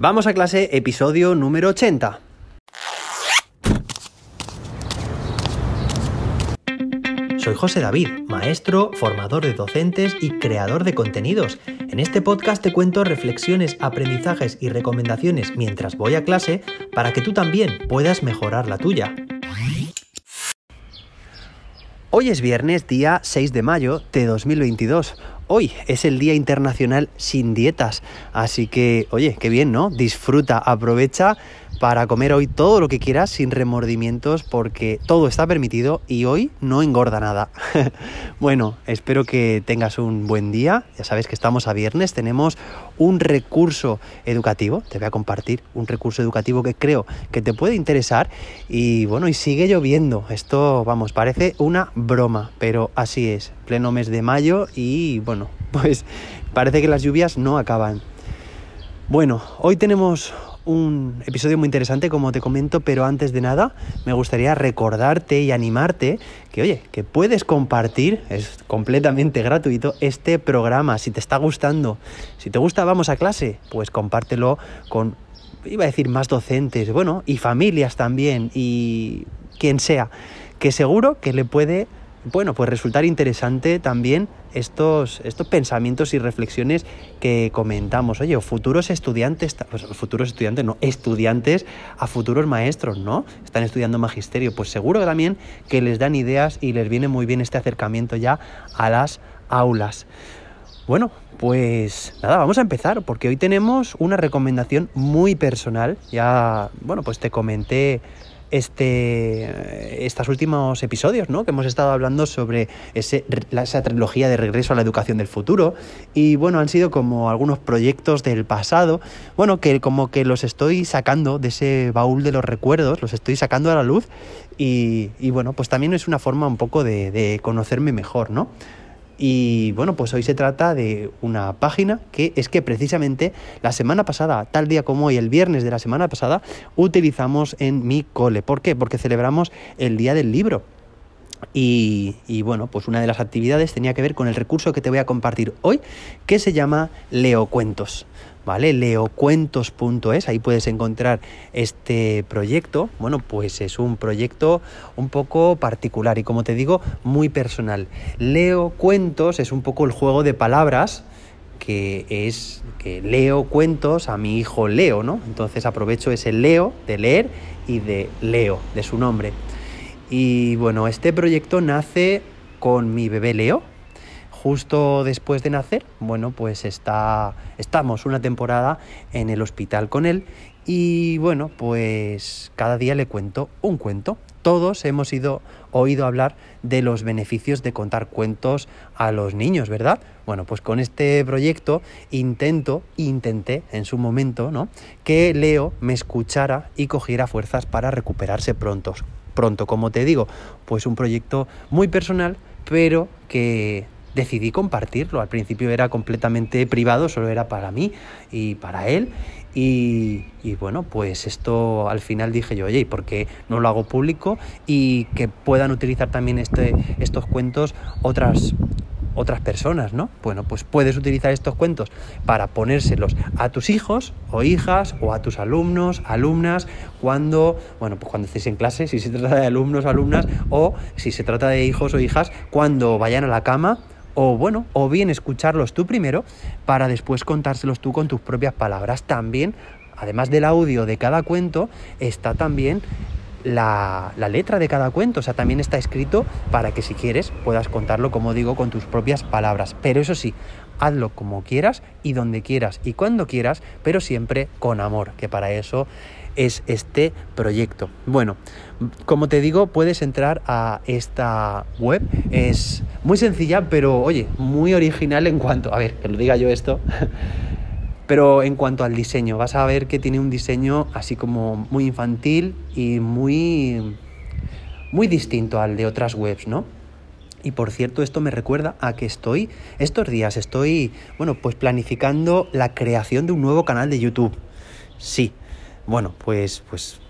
Vamos a clase, episodio número 80. Soy José David, maestro, formador de docentes y creador de contenidos. En este podcast te cuento reflexiones, aprendizajes y recomendaciones mientras voy a clase para que tú también puedas mejorar la tuya. Hoy es viernes, día 6 de mayo de 2022. Hoy es el Día Internacional sin dietas, así que, oye, qué bien, ¿no? Disfruta, aprovecha para comer hoy todo lo que quieras sin remordimientos porque todo está permitido y hoy no engorda nada. bueno, espero que tengas un buen día. Ya sabes que estamos a viernes, tenemos un recurso educativo, te voy a compartir un recurso educativo que creo que te puede interesar y bueno, y sigue lloviendo. Esto, vamos, parece una broma, pero así es, pleno mes de mayo y bueno, pues parece que las lluvias no acaban. Bueno, hoy tenemos un episodio muy interesante, como te comento, pero antes de nada me gustaría recordarte y animarte que, oye, que puedes compartir, es completamente gratuito, este programa. Si te está gustando, si te gusta Vamos a clase, pues compártelo con, iba a decir, más docentes, bueno, y familias también, y quien sea, que seguro que le puede bueno, pues resultar interesante también estos, estos pensamientos y reflexiones que comentamos. Oye, futuros estudiantes, pues, futuros estudiantes, no, estudiantes a futuros maestros, ¿no? Están estudiando magisterio. Pues seguro también que les dan ideas y les viene muy bien este acercamiento ya a las aulas. Bueno, pues nada, vamos a empezar porque hoy tenemos una recomendación muy personal. Ya, bueno, pues te comenté este, estos últimos episodios, ¿no? Que hemos estado hablando sobre esa trilogía de regreso a la educación del futuro. Y bueno, han sido como algunos proyectos del pasado, bueno, que como que los estoy sacando de ese baúl de los recuerdos, los estoy sacando a la luz. Y, bueno, pues también es una forma un poco de conocerme mejor, ¿no? Y bueno, pues hoy se trata de una página que es que precisamente la semana pasada, tal día como hoy, el viernes de la semana pasada, utilizamos en mi cole. ¿Por qué? Porque celebramos el Día del Libro. Y, bueno, pues una de las actividades tenía que ver con el recurso que te voy a compartir hoy, que se llama Leo Cuentos. ¿vale? Leocuentos.es, ahí puedes encontrar este proyecto. Bueno, pues es un proyecto un poco particular y como te digo, muy personal. Leo Cuentos es un poco el juego de palabras que es que leo cuentos a mi hijo Leo, ¿no? Entonces aprovecho ese Leo de leer y de Leo, de su nombre. Y bueno, este proyecto nace con mi bebé Leo, justo después de nacer, bueno, pues está, estamos una temporada en el hospital con él y bueno, pues cada día le cuento un cuento. Todos hemos ido, oído hablar de los beneficios de contar cuentos a los niños, ¿verdad? Bueno, pues con este proyecto intento, intenté en su momento, ¿no? Que Leo me escuchara y cogiera fuerzas para recuperarse pronto. Pronto, como te digo, pues un proyecto muy personal, pero que decidí compartirlo. Al principio era completamente privado, solo era para mí y para él. Y, bueno, pues esto al final dije yo, oye, ¿por qué no lo hago público? Y que puedan utilizar también este, estos cuentos otras, otras personas, ¿no? Bueno, pues puedes utilizar estos cuentos para ponérselos a tus hijos o hijas o a tus alumnos, alumnas, cuando, bueno, pues cuando estés en clase, si se trata de alumnos alumnas, o si se trata de hijos o hijas, cuando vayan a la cama o bueno, o bien escucharlos tú primero para después contárselos tú con tus propias palabras. También, además del audio de cada cuento, está también la, letra de cada cuento, o sea, también está escrito para que si quieres puedas contarlo, como digo, con tus propias palabras. Pero eso sí, hazlo como quieras y donde quieras y cuando quieras, pero siempre con amor, que para eso es este proyecto. Bueno, como te digo, puedes entrar a esta web. Es muy sencilla, pero oye, muy original en cuanto, a ver, que lo diga yo esto, pero en cuanto al diseño, vas a ver que tiene un diseño así como muy infantil y muy, muy distinto al de otras webs, ¿no? Y por cierto, esto me recuerda a que estoy, estos días estoy, bueno, pues planificando la creación de un nuevo canal de YouTube. Sí, bueno, pues, pues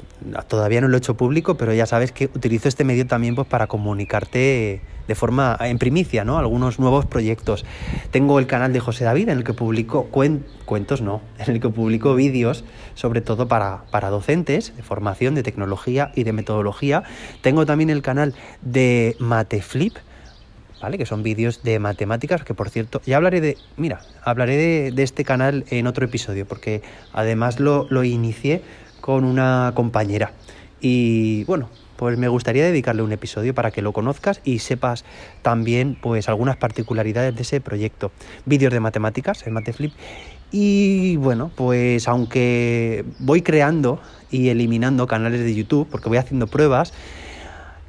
todavía no lo he hecho público, pero ya sabes que utilizo este medio también pues, para comunicarte de forma en primicia, ¿no? Algunos nuevos proyectos. Tengo el canal de José David en el que publico cuentos, no, en el que publico vídeos, sobre todo para, para docentes, de formación, de tecnología y de metodología. Tengo también el canal de Mateflip, ¿vale? Que son vídeos de matemáticas, que por cierto, ya hablaré de, mira, hablaré de, este canal en otro episodio, porque además lo, lo inicié con una compañera. Y bueno, pues me gustaría dedicarle un episodio para que lo conozcas y sepas también pues algunas particularidades de ese proyecto. Vídeos de matemáticas en Mateflip. Y bueno, pues aunque voy creando y eliminando canales de YouTube, porque voy haciendo pruebas,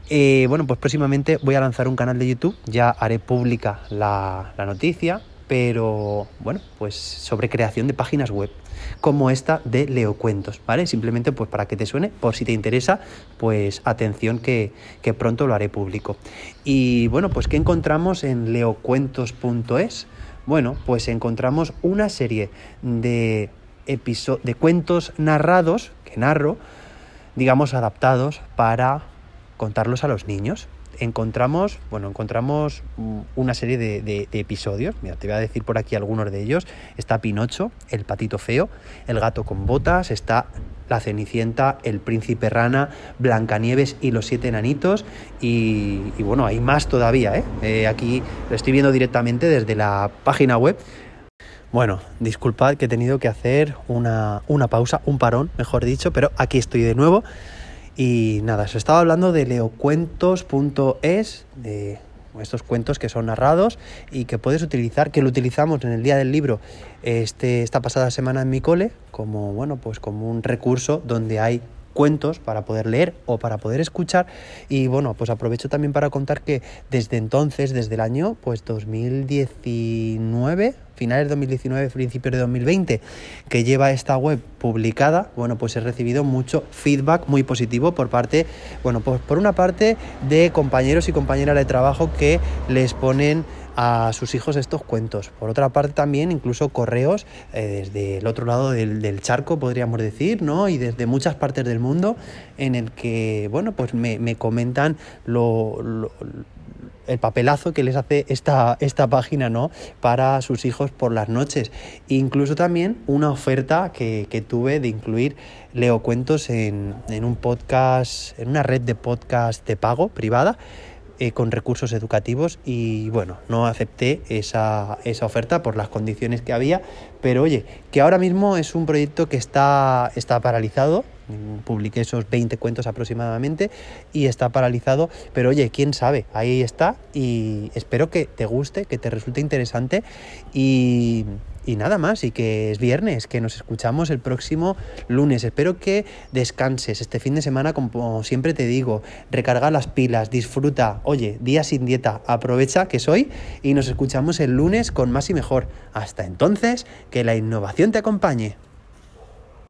eh, bueno, pues próximamente voy a lanzar un canal de YouTube, ya haré pública la noticia, pero bueno, pues sobre creación de páginas web como esta de Leocuentos, ¿vale? Simplemente pues para que te suene, por si te interesa, pues atención que, pronto lo haré público. Y bueno, pues ¿qué encontramos en leocuentos.es? Bueno, pues encontramos una serie de, de cuentos narrados, que narro, digamos, adaptados para contarlos a los niños encontramos, bueno, encontramos una serie de, episodios. Mira, te voy a decir por aquí algunos de ellos. Está Pinocho, el patito feo, el gato con botas, está la Cenicienta, el príncipe rana, Blancanieves y los siete enanitos. Y, bueno, hay más todavía, ¿eh? ¿eh? Aquí lo estoy viendo directamente desde la página web. Bueno, disculpad que he tenido que hacer una, una pausa, un parón, mejor dicho, pero aquí estoy de nuevo. Y nada, os estaba hablando de leocuentos.es, de estos cuentos que son narrados y que puedes utilizar, que lo utilizamos en el día del libro este, esta pasada semana en mi cole, como bueno, pues como un recurso donde hay cuentos para poder leer o para poder escuchar. Y bueno pues aprovecho también para contar que desde entonces desde el año pues 2019 finales de 2019 principios de 2020 que lleva esta web publicada bueno pues he recibido mucho feedback muy positivo por parte bueno pues por una parte de compañeros y compañeras de trabajo que les ponen a sus hijos estos cuentos. Por otra parte también incluso correos eh, desde el otro lado del, charco, podríamos decir, ¿no? Y desde muchas partes del mundo en el que, bueno, pues me, comentan lo, el papelazo que les hace esta, esta página ¿no? para sus hijos por las noches. Incluso también una oferta que, tuve de incluir Leo Cuentos en, en, un podcast, en una red de podcast de pago privada eh, con recursos educativos y bueno, no acepté esa, esa, oferta por las condiciones que había, pero oye, que ahora mismo es un proyecto que está, está paralizado, publiqué esos 20 cuentos aproximadamente y está paralizado, pero oye, quién sabe, ahí está y espero que te guste, que te resulte interesante. Y y nada más, y que es viernes, que nos escuchamos el próximo lunes. Espero que descanses este fin de semana, como siempre te digo, recarga las pilas, disfruta, oye, día sin dieta, aprovecha que soy y nos escuchamos el lunes con más y mejor. Hasta entonces, que la innovación te acompañe.